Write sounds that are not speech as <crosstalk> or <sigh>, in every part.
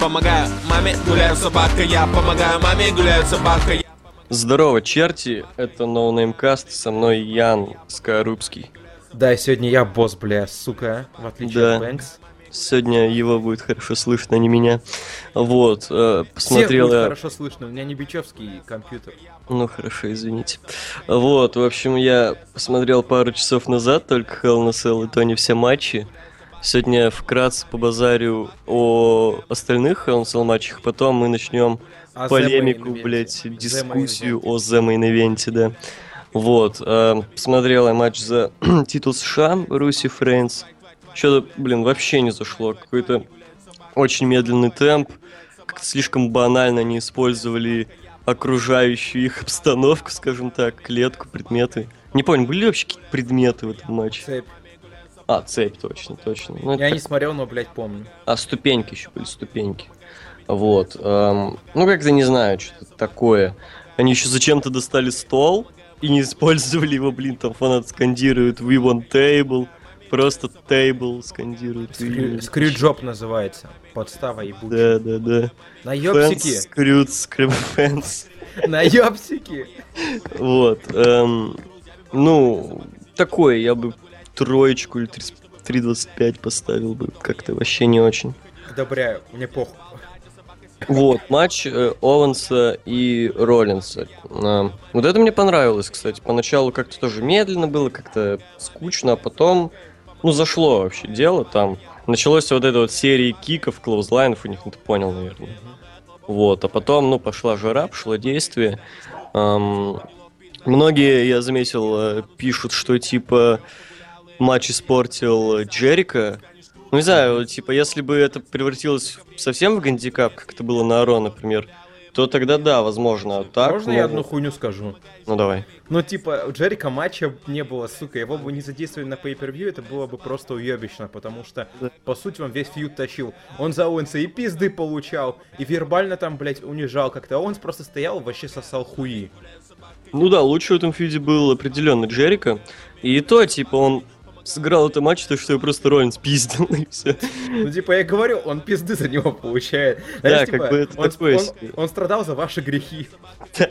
Помогаю маме, гуляю собака, я помогаю маме, гуляю собака, я... Здорово, черти, это NoNameCast, со мной Ян Скорубский. Да, сегодня я босс, бля, сука, в отличие Да. от Бэнкс. Сегодня его будет хорошо слышно, а не меня. Вот, э, Всех посмотрел будет я... хорошо слышно, у меня не бичевский компьютер. Ну хорошо, извините. Вот, в общем, я посмотрел пару часов назад только Hell a Cell, и то не все матчи. Сегодня вкратце побазарю о остальных Cell матчах, потом мы начнем А полемику, Main дискуссию о The Main Event, да. Вот, э, посмотрел я матч за <clears throat> титул США, Руси Фрейнс. Что-то, блин, вообще не зашло. Какой-то очень медленный темп. Как-то слишком банально они использовали окружающую их <laughs> обстановку, скажем так, клетку, предметы. Не помню, были ли вообще какие-то предметы в этом матче? Цепь. А, цепь, точно, точно. Ну, Я не смотрел, но, блядь, помню. а, ступеньки еще были, ступеньки. Вот. эм, ну, как-то не знаю, что-то такое. Они еще зачем-то достали стол и не использовали его, блин, там фанат скандирует We want table. Просто table скандируют. Screw- Screwjob называется. Подстава и. Да, да, да. На ёпсики. Screwed, fans. <laughs> На ёпсики. Вот. эм, ну, такое, я бы троечку или 30 3.25 поставил бы. Как-то вообще не очень. Одобряю, мне похуй. Вот, матч э, Оуэнса и Роллинса. А, вот это мне понравилось, кстати. Поначалу как-то тоже медленно было, как-то скучно, а потом, ну, зашло вообще дело. Там началось вот это вот серии киков, клоузлайнов у них, ну, ты понял, наверное. Вот, а потом, ну, пошла жара, пошло действие. Ам, многие, я заметил, э, пишут, что, типа, матч испортил Джерико. Ну, не знаю, типа, если бы это превратилось совсем в гандикап, как это было на Raw, например, то тогда да, возможно. А так, Можно я ну, одну хуйню скажу? Ну, давай. Ну, типа, у Джерико матча не было, сука, его бы не задействовали на pay-per-view, это было бы просто уебищно, потому что, Да. по сути, он весь feud тащил. Он за Оуэнса и пизды получал, и вербально там, блядь, унижал как-то. А Оуэнс просто стоял, вообще сосал хуи. Ну да, лучше в этом фьюде был определенно Джерика. И то, типа, он сыграл это матч, то, что я просто Роллинс пиздил, <laughs> и все. Ну, типа, я говорю, он пизды за него получает. Да, Знаешь, как типа, бы это он, такое он- он страдал за ваши грехи. <laughs>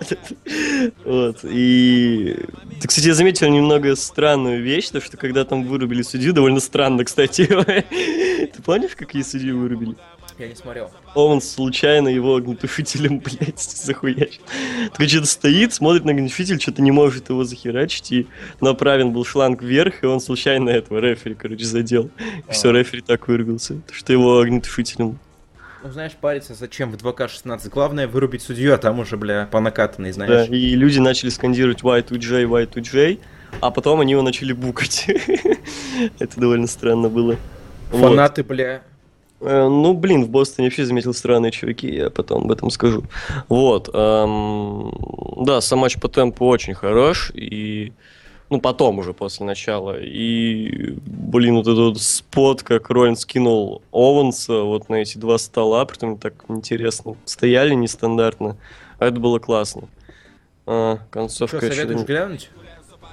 Вот, и... Ты, кстати, я заметил немного странную вещь, то, что когда там вырубили судью, довольно странно, кстати. <laughs> Ты помнишь, какие судью вырубили? Я не смотрел. Оуэнс случайно его огнетушителем, <laughs> блядь, захуячил. Так что-то стоит, смотрит на огнетушитель, что-то не может его захерачить, и направлен был шланг вверх, и он случайно этого рефери, короче, задел. И все, А. рефери так выругался, что его огнетушителем. Ну, знаешь, париться зачем в 2К16? Главное вырубить судью, а там уже, бля, по накатанной, Да, знаешь. и люди начали скандировать Y2J, Y2J, а потом они его начали букать. <laughs> Это довольно странно было. Вот. Фанаты, бля. Э, Ну, блин, в Бостоне вообще заметил странные чуваки, я потом об этом скажу. Вот. эм, да, сам матч по темпу очень хорош, и... Ну, потом уже, после начала. И, блин, вот этот вот спот, как Роллин скинул Оуэнса вот на эти два стола, притом так интересно. Стояли нестандартно. А это было классно. А, Что, концовка... чё-то советуешь глянуть?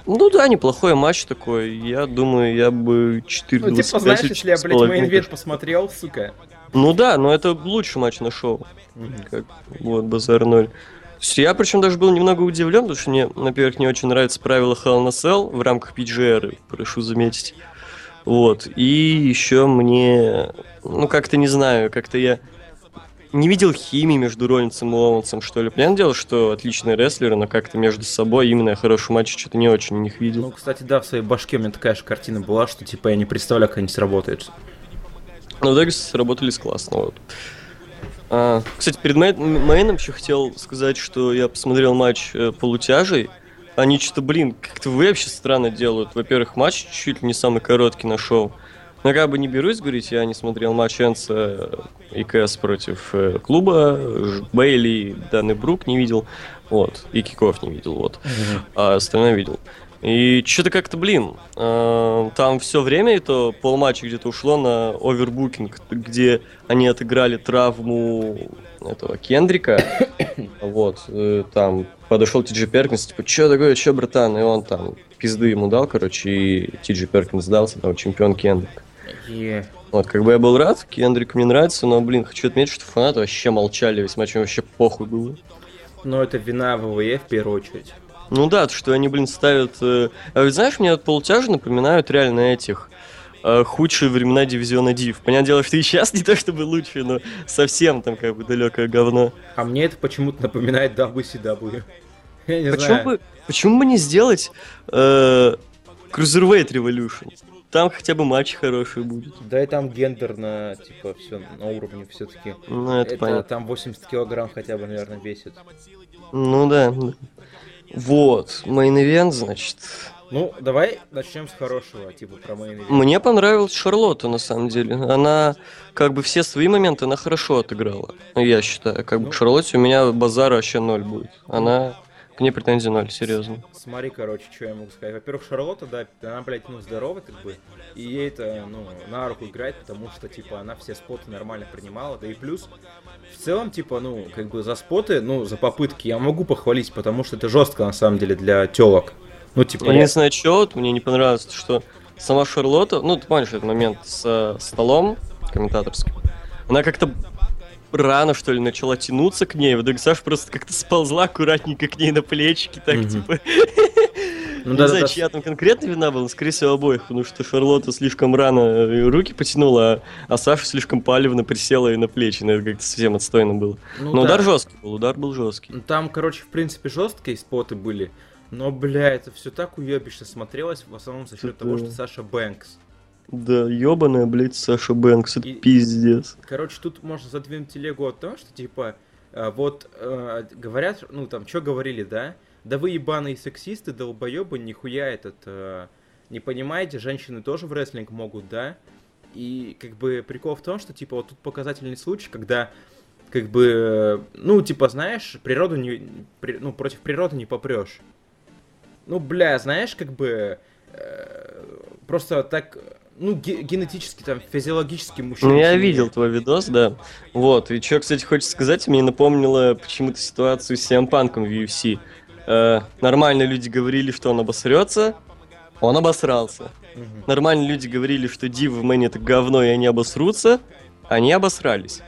Ну да, неплохой матч такой. Я думаю, я бы 4 Ну, типа, знаешь, если я, блядь, мейн посмотрел, сука. Ну да, но это лучший матч на шоу. Как, вот, базар ноль. То есть Я причем даже был немного удивлен, потому что мне, во-первых, не очень нравится правило Hell a Cell в рамках PGR, прошу заметить. Вот. И еще мне, ну как-то не знаю, как-то я не видел химии между Роллинсом и Оуэнсом, что ли. Понятное дело, что отличные рестлеры, но как-то между собой именно хороший матч что-то не очень у них видел. Ну, кстати, да, в своей башке у меня такая же картина была, что, типа, я не представляю, как они сработают. Но в итоге сработались классно. Вот. А, кстати, перед мей- мейном еще хотел сказать, что я посмотрел матч э, полутяжей. Они что-то, блин, как-то вообще странно делают. Во-первых, матч чуть ли не самый короткий на шоу. Но как бы не берусь говорить, я не смотрел матч Энса и КС против э, клуба, Ж- Бейли, Данный Брук не видел, вот, и Киков не видел, вот, а остальное видел. И что-то как-то, блин, э, там все время, это полматча где-то ушло на овербукинг, где они отыграли травму этого Кендрика. <coughs> Вот, э, там подошел Ти Джи Перкинс, типа, что такое, что, братан? И он там пизды ему дал, короче, и Ти Джи Перкинс сдался, там чемпион Кендрик. И... Вот, как бы я был рад, Кендрик мне нравится, но, блин, хочу отметить, что фанаты вообще молчали, весь матч вообще похуй было. Но это вина ВВЕ в первую очередь. Ну да, что они, блин, ставят... Э... А ведь знаешь, мне вот полутяжи напоминают реально этих э, худшие времена дивизиона Див. Понятное дело, что и сейчас не то чтобы лучше, но совсем там как бы далекое говно. А мне это почему-то напоминает WCW. Я не Почему знаю. бы, почему бы не сделать э, Cruiserweight Revolution? Там хотя бы матч хороший будет. Да и там гендерно, типа, все на уровне все-таки. Ну, это, Это, понятно. там 80 килограмм хотя бы, наверное, весит. Ну да. Вот, main event, значит. Ну, давай начнем с хорошего, типа, про мейн ивент. Мне понравилась Шарлотта, на самом деле. Она, как бы, все свои моменты, она хорошо отыграла. Я считаю, как бы, Ну. к Шарлотте у меня базара вообще ноль будет. Она, к ней претензий ноль, серьезно. Смотри, короче, что я могу сказать. Во-первых, Шарлотта, да, она, блядь, ну, здорова, как бы, и ей это, ну, на руку играет, потому что, типа, она все споты нормально принимала, да и плюс, в целом, типа, ну, как бы, за споты, ну, за попытки я могу похвалить, потому что это жестко, на самом деле, для телок. Ну, типа, Я не знаю, что, вот мне не понравилось, что сама Шарлотта, ну, ты помнишь этот момент с э, столом комментаторским, она как-то рано, что ли, начала тянуться к ней, в итоге Саша просто как-то сползла аккуратненько к ней на плечики, так, Мгм. типа... Ну, не да, знаю, да, чья там конкретно вина была, но, скорее всего, обоих, потому что Шарлотта слишком рано э, руки потянула, а, а Саша слишком палевно присела ей на плечи, ну, это как-то совсем отстойно было. ну, Но да. удар жесткий был, удар был жесткий. Ну, Там, короче, в принципе, жесткие споты были, но, бля, это все так уебищно смотрелось, в основном за счет того, что Саша Бэнкс. Да, ебаная, блядь, Саша Бэнкс, это И- пиздец. Короче, тут можно задвинуть телегу от того, что, типа, э, вот, э, говорят, ну, там, что говорили, да? Да вы ебаные сексисты, долбоебы, нихуя этот, э, не понимаете, женщины тоже в рестлинг могут, да? И, как бы, прикол в том, что, типа, вот тут показательный случай, когда, как бы, ну, типа, знаешь, природу не, при- ну, против природы не попрешь. Ну, бля, знаешь, как бы, просто так, ну, ге- генетически, там, физиологически мужчина... Ну, я видел твой видос, да. Вот, и что, кстати, хочется сказать, мне напомнило почему-то ситуацию с CM Панком в UFC. Э, нормальные люди говорили, что он обосрется, он обосрался. Мгм. Нормальные люди говорили, что Дивы в Мэне это говно, и они обосрутся, они обосрались.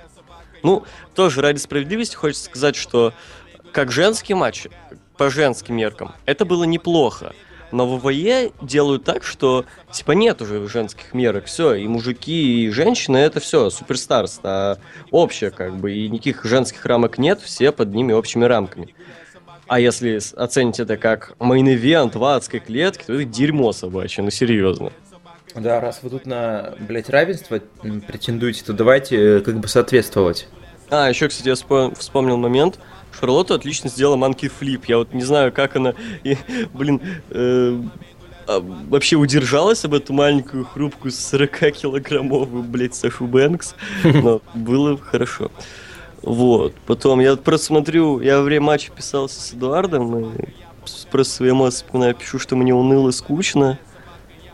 Ну, тоже ради справедливости хочется сказать, что как женский матч, по женским меркам, это было неплохо. Но в WWE делают так, что типа нет уже женских мерок, все, и мужики, и женщины это все, superstars, а общее как бы, и никаких женских рамок нет, все под ними общими рамками. А если оценить это как main event в адской клетке, то это дерьмо собачье, ну серьезно. Да, раз вы тут на, блядь, равенство претендуете, то давайте э, как бы соответствовать. А, еще, кстати, я вспом- вспомнил момент. Шарлотта отлично сделала манки флип. Я вот не знаю, как она, и, блин, э, а, вообще удержалась об эту маленькую хрупкую 40-килограммовую, блядь, Сашу Бэнкс. Но было хорошо. Вот. Потом я просто смотрю, я во время матча писался с Эдуардом, и просто свои эмоции вспоминаю, пишу, что мне уныло, скучно.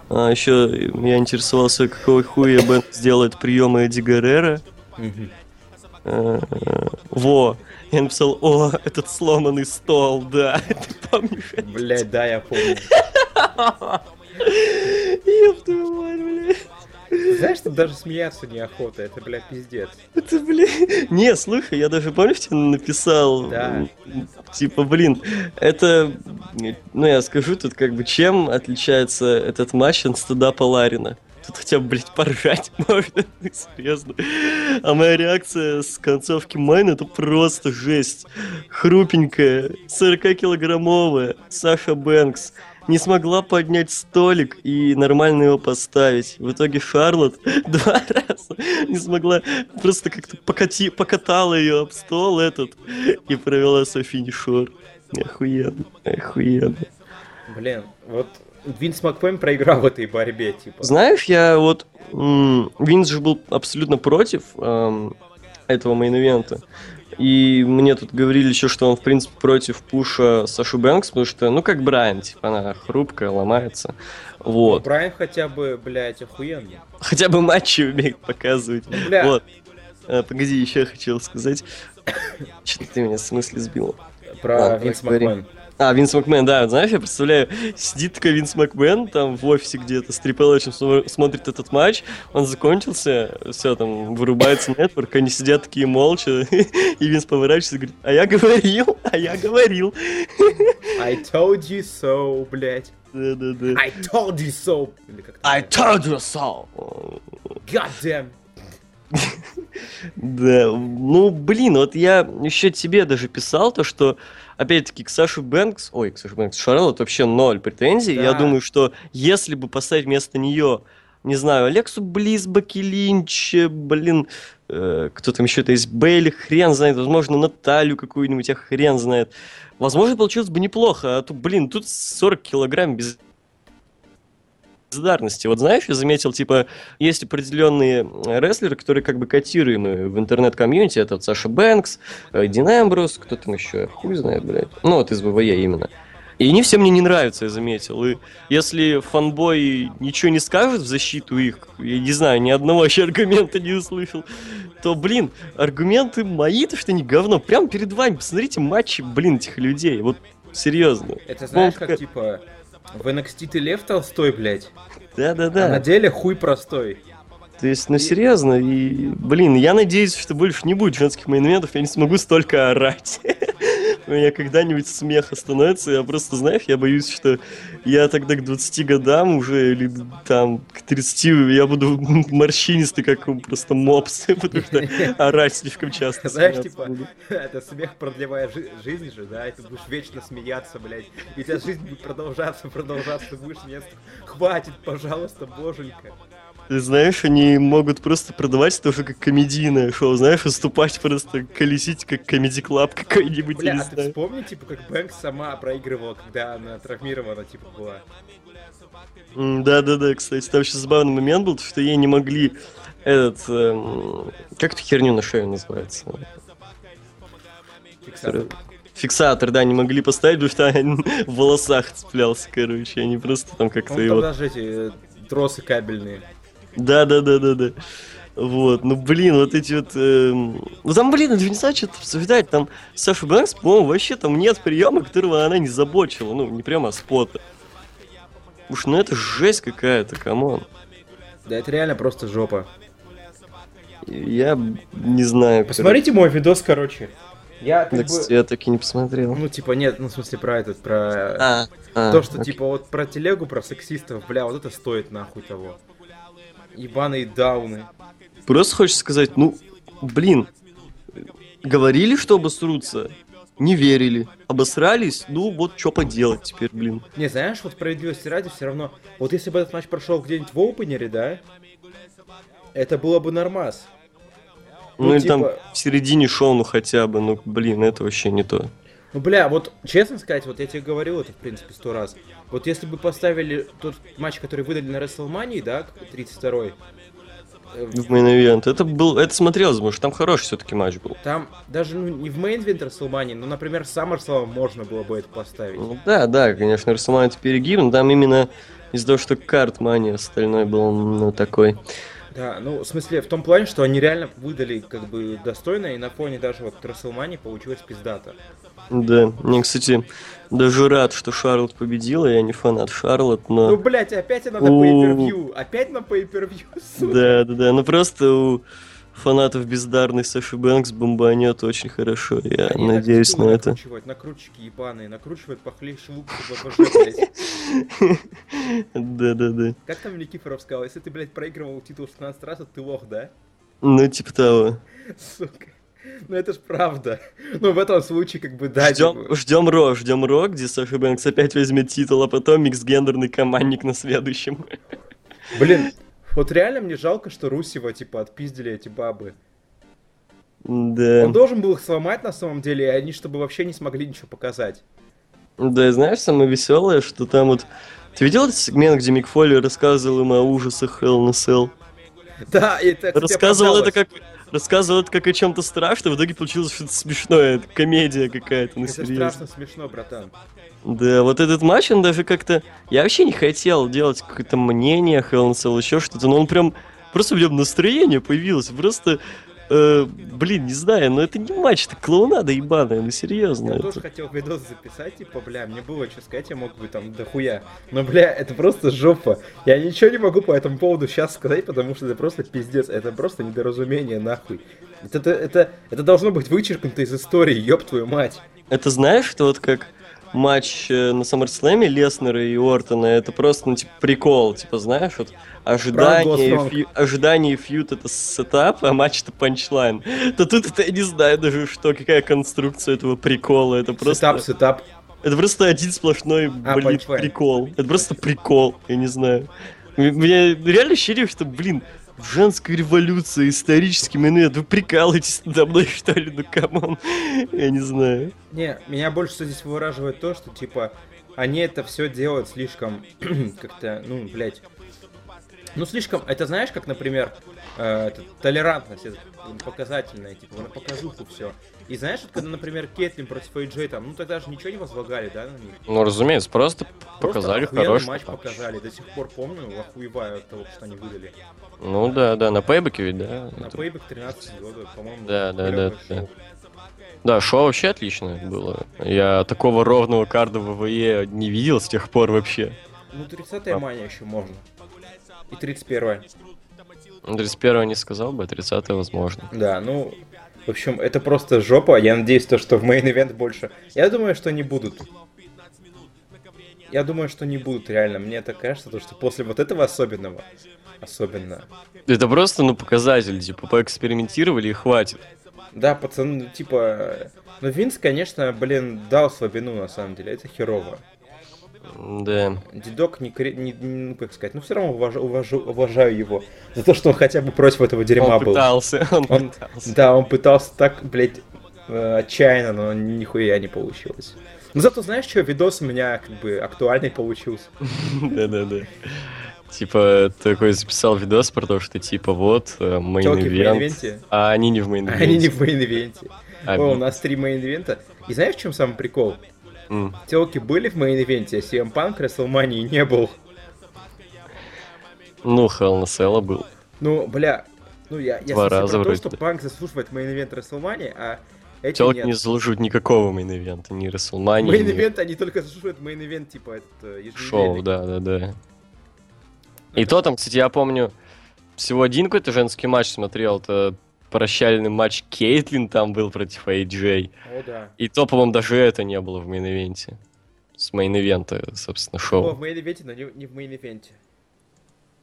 А еще я интересовался, какого хуя Бэнкс сделает приемы Эдди Гаррера. Э, Во, я написал, о, этот сломанный стол, да, ты <laughs> помнишь? это? Блядь, да, я помню. Ёб твою мать, блядь. Знаешь, тут даже смеяться неохота, это, бля, пиздец. Это, блин. Не, слушай, я даже, помнишь, тебе написал? Да. Типа, блин, это... Ну, я скажу тут, как бы, чем отличается этот матч от стендапа Ларина? Тут хотя бы, блядь, поржать <laughs> можно, ну, серьезно. А моя реакция с концовки Майн это просто жесть. Хрупенькая, 40-килограммовая Саша Бэнкс не смогла поднять столик и нормально его поставить. В итоге Шарлотт <laughs> два раза не смогла, просто как-то покати, покатала ее об стол этот и провела свой finisher. Охуенно, охуенно. Блин, вот Винс Макмен проиграл в этой борьбе, типа. Знаешь, я вот... Винс же был абсолютно против эм, этого main event а. И мне тут говорили еще, что он, в принципе, против push а Сашу Бэнкс, потому что, ну, как Брайан, типа, она хрупкая, ломается. Вот. Брайан хотя бы, блядь, охуенный. Хотя бы матчи умеет показывать. Ну, бля. Вот. А, погоди, еще хотел сказать. Что-то ты меня с мысли сбил. Про Ладно, Винс. Макмен. А, Винс Макмен, да, знаешь, я представляю, сидит такой Винс Макмен там в офисе где-то с смо- смотрит этот матч, он закончился, все, там, вырубается нетворк, они сидят такие молча, <laughs> и Винс поворачивается и говорит, а я говорил, а я говорил. <laughs> I told you so, блядь. Да-да-да. I told you so. I told you so. God damn. <laughs> Да, ну, блин, вот я еще тебе даже писал то, что, опять-таки, к Саше Бэнкс, ой, к Саше Бэнкс, Шарлот вообще ноль претензий. Я Да. думаю, что если бы поставить вместо нее, не знаю, Алексу Близ, Баки Линч, э, блин, э, кто там еще-то есть, Бейли, хрен знает, возможно, Наталью какую-нибудь, а хрен знает. Возможно, получилось бы неплохо, а то, блин, тут 40 килограмм без бездарности. Вот знаешь, я заметил, типа, есть определенные э, рестлеры, которые как бы котируемы в интернет-комьюнити. Это вот Саша Бэнкс, э, Дин Эмбрус, кто там еще, хуй знает, блядь. Ну, вот из ВВЕ именно. И они все мне не нравятся, я заметил. И если фанбой ничего не скажет в защиту их, я не знаю, ни одного вообще аргумента не услышал, то, блин, аргументы мои, то что они говно. Прямо перед вами, посмотрите матчи, блин, этих людей. Вот, серьезно. Это знаешь, Ну, как типа в NXT ты лев толстой, блядь, Да-да-да. а на деле хуй простой. То есть, ну серьезно, и, блин, я надеюсь, что больше не будет женских мейн я не смогу столько орать. <laughs> У меня когда-нибудь смех остановится, я просто, знаешь, я боюсь, что я тогда к 20 годам уже, или там к 30, я буду <laughs> морщинистый, как просто мопс, <laughs> потому что орать слишком часто. Знаешь, типа, буду. <laughs> это смех продлевая жи- жизнь же, да, и ты будешь вечно смеяться, блядь. И у тебя жизнь будет продолжаться, продолжаться, будешь смеяться. Хватит, пожалуйста, боженька. Ты знаешь, они могут просто продавать это уже как комедийное шоу, знаешь, выступать просто, колесить как комеди клаб какой-нибудь, Бля, а ты вспомни, типа, как Бэнкс сама проигрывала, когда она травмирована, типа, была. Да-да-да, кстати, там еще забавный момент был, что ей не могли этот, эм, как эту херню на шею называется? Фиксатор. Фиксатор, да, не могли поставить, потому что он в волосах цеплялся, короче, они просто там как-то Ну, его... даже эти э, тросы кабельные. Да-да-да-да-да. Вот, ну блин, вот эти вот... эм, Ну там, блин, это не знаю, что обсуждать. Там Саша Бэнкс, по-моему, вообще там нет приема, которого она не забочила. Ну, не прямо а спота. Уж, ну это жесть какая-то, come on. Да это реально просто жопа. Я не знаю. Посмотрите мой видос, короче. Я Да, как кстати, бы... я так и не посмотрел. Ну, типа, нет, ну, в смысле, про этот, про... А, а, То, что, окей. типа, вот про телегу, про сексистов, бля, вот это стоит нахуй того. Ебаные дауны. Просто хочешь сказать, ну, блин, говорили, что обосрутся, не верили. Обосрались, ну вот что поделать теперь, блин. Не, знаешь, вот справедливости ради все равно... Вот если бы этот матч прошел где-нибудь в опенере, да, это было бы нормас. Ну, Ну, или там типа- в середине шоу, ну хотя бы, ну блин, это вообще не то. Ну, бля, вот честно сказать, вот я тебе говорил это, в принципе, сто раз. Вот если бы поставили тот матч, который выдали на WrestleMania, да, 32-й, э, В мейн. Это был, это смотрелось, потому что там хороший все-таки матч был. там даже ну, не в Main Event WrestleMania, но, например, SummerSlam можно было бы это поставить. Ну, да, да, конечно, Расселман это перегиб, но там именно из-за того, что карт мани остальной был, ну, такой. Да, ну, в смысле, в том плане, что они реально выдали, как бы, достойно, и на фоне даже вот WrestleMania получилось пиздато. Да, мне, кстати, даже рад, что Шарлот победила, я не фанат Шарлот, но... Ну, блядь, опять она на pay-per-view, опять на pay-per-view, <laughs> сука. Да, да, да. Ну просто у фанатов бездарных Саши Бэнкс бомбанет очень хорошо. Я Они надеюсь на это. накручивают, накрутчики ебаные, накручивают похлеще лук, чтобы блядь. <laughs> Да, да, да. Как там Никифоров сказал, если ты, блядь, проигрывал титул 16 раз, то ты лох, да? Ну, типа того. Сука. <laughs> Ну это ж правда. Ну в этом случае, как бы, да, Ждем, типа, ждем Ро, ждем Ро, где Саша Бэнкс опять возьмет титул, а потом микс-гендерный командник на следующем. <laughs> Блин, вот реально мне жалко, что Русева, типа, отпиздили эти бабы. Да. Он должен был их сломать на самом деле, и они чтобы вообще не смогли ничего показать. Да, и знаешь, самое веселое, что там вот... Ты видел этот сегмент, где Мик Фолли рассказывал им о ужасах Hell a Cell? <laughs> Да, и это, Рассказывал это как... Рассказывал это как о чем-то страшном, в итоге получилось что-то смешное, это комедия какая-то, ну Это страшно смешно, братан. Да, вот этот матч, он даже как-то... Я вообще не хотел делать какое-то мнение Cell, еще что-то, но он прям... Просто в нем настроение появилось, просто э, блин, не знаю, но это не матч, это клоунада ебаная, ну серьезно. Я это- тоже хотел видос записать, типа, бля, мне было что сказать, я мог бы там дохуя. Но, бля, это просто жопа. Я ничего не могу по этому поводу сейчас сказать, потому что это просто пиздец. Это просто недоразумение, нахуй. Это, это, это, это должно быть вычеркнуто из истории, ёб твою мать. Это знаешь, это вот как матч э, на SummerSlam Леснера и Ортона, это просто, ну, типа, прикол, типа, знаешь, вот ожидание, feu- ожидание feud это setup, а матч это punchline. То тут это я не знаю даже что, какая конструкция этого прикола, это просто... Setup, setup. Это просто один сплошной, А, блин, прикол. Это просто прикол, я не знаю. Меня реально ощущение, что, блин, в женской революции исторический момент, вы прикалываетесь надо мной, что ли, ну come on, я не знаю. Не, меня больше всего здесь выраживает то, что, типа, они это все делают слишком, <clears throat> как-то, ну, блядь, ну, слишком, это знаешь, как, например, э, это, толерантность, это показательная, типа, на показуху все. И знаешь, вот когда, например, Кетлин против AJ, там, ну, тогда же ничего не возлагали, да, на них? Ну, разумеется, просто Просто показали хороший матч матч. показали, до сих пор помню, охуеваю от того, что они выдали. Ну да, да, на пейбеке ведь, да. На Это- Payback 13 года, по-моему, Да, да, да, шоу. Да, шоу вообще отличное было. Я такого ровного card а в WWE не видел с тех пор вообще. Ну, 30-я мания еще можно. И 31 Ну, 31 не сказал бы, а 30 возможно. Да, ну, в общем, это просто жопа. Я надеюсь, то, что в main event больше... Я думаю, что не будут. Я думаю, что не будут, реально. Мне так кажется, то, что после вот этого особенного, особенно... Это просто, ну, показатель, типа, поэкспериментировали и хватит. Да, пацаны, ну, типа... Ну, Винс, конечно, блин, дал слабину, на самом деле. Это херово. Да. Дедок не, не- ну, как сказать, ну, все равно уважа- уважу- уважаю его. За то, что он хотя бы против этого дерьма Он был. пытался, он, Он- пытался. Да, он пытался так, блядь, э, отчаянно, но нихуя не получилось. Но зато знаешь что, видос у меня как бы актуальный получился. <laughs> Да-да-да. Типа, такой записал видос про то, что типа вот, main event, main event е. а они не в А main event е. они не в мейн-ивенте. О, у нас три мейн-ивента. И знаешь, в чем самый прикол? М. Телки были в main event е, а CM Punk WrestleMania не был. Ну, Hell in a Cell был. Ну, бля, ну я, я Два раза про то, что. Панк заслуживает main event WrestleMania, а эти Телки нет. не заслуживают никакого main event а, ни WrestleMania, ни Main Event, они только заслуживают main event, типа, этот э, шоу, да-да-да. И то там, кстати, я помню, всего один какой-то женский матч смотрел, это прощальный матч Кейтлин там был против AJ. О, да. И то, по-моему, даже это не было в мейн-ивенте. С мейн-ивента, собственно, шоу. в мейн-ивенте, но не, не в мейн-ивенте.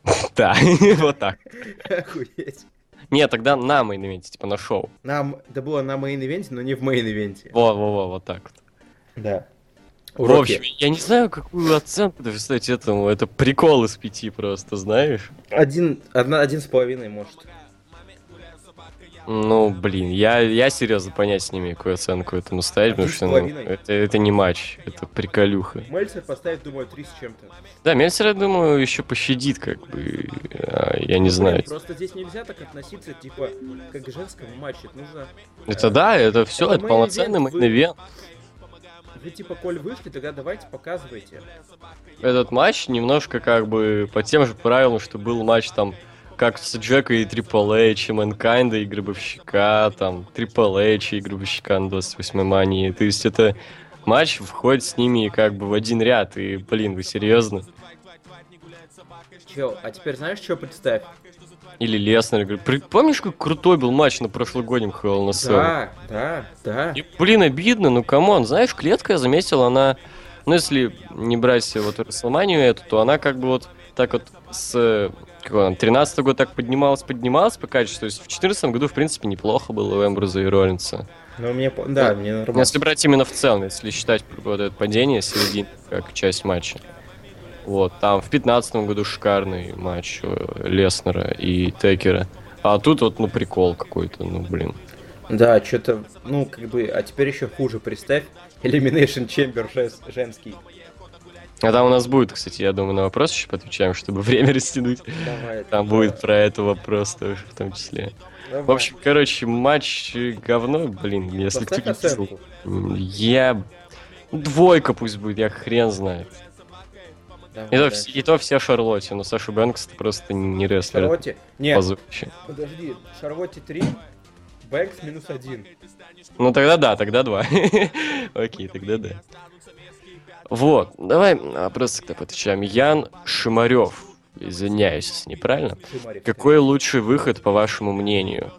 <laughs> Да, <laughs> вот так. Охуеть. Не, тогда на main event е, типа на шоу. Нам, это было на мейн-ивенте, но не в мейн-ивенте. Во-во-во, вот так вот. Да. В общем, я не знаю, какую оценку давать этому. Это прикол из пяти просто, знаешь? один, одна, один с половиной, может. Ну, блин, я, я серьезно понять не имею, какую оценку этому ставить, потому Один с что ну, это, это не матч, это приколюха. Мельцер поставит, думаю, три с чем-то. Да, Мельцер, я думаю, еще пощадит, как бы, а, я не знаю. просто здесь нельзя так относиться, типа, как к женскому матчу. Это нужно... Это да, это все, Это это полноценный main event. Вы, типа, коль вышли, тогда давайте показывайте. Этот матч немножко как бы по тем же правилам, что был матч там как с Джека и Трипл Эйч, и Мэнкайнда и Гробовщика, там, Трипл Эйч и Гробовщика на 28 мании. То есть это матч входит с ними как бы в один ряд. И, блин, вы серьезно? Чел, а теперь знаешь, что представь? Или Леснер. говорю, «При- Помнишь, как крутой был матч на прошлогоднем Hell Cell? Да, да, да. И, блин, обидно, ну камон, знаешь, клетка, я заметил, она, ну если не брать вот Расселманию эту, то она как бы вот так вот с, какой он, 13 год так поднималась, поднималась по качеству, то есть в 14 году, в принципе, неплохо было у Эмбруза и Роллинса. Ну, мне... по- Да, мне нормально. Если брать именно в целом, если считать вот это падение середины как часть матча. Вот, там в 15 году шикарный матч Леснера и Текера. А тут вот, ну, прикол какой-то, ну, блин. Да, что-то, ну, как бы, а теперь еще хуже представь. Elimination Chamber женский. А там у нас будет, кстати, я думаю, на вопрос еще поотвечаем, чтобы <laughs> время растянуть. Давай. Там да, будет про это вопрос тоже в том числе. давай. В общем, короче, матч говно, блин, если кто Я... Двойка пусть будет, я хрен знает. Давай, И то, все, и то все Шарлотте, но Саша Бэнкс это просто не рестлер. Шарлотте? Нет, Позорище. подожди, Шарлотте 3, Бэнкс минус один. Ну тогда да, тогда два. <laughs> Окей, тогда да. Вот, давай вопрос тогда отвечаем. Ян Шимарев. Извиняюсь, если неправильно. Шимарев. Какой лучший выход, по вашему мнению?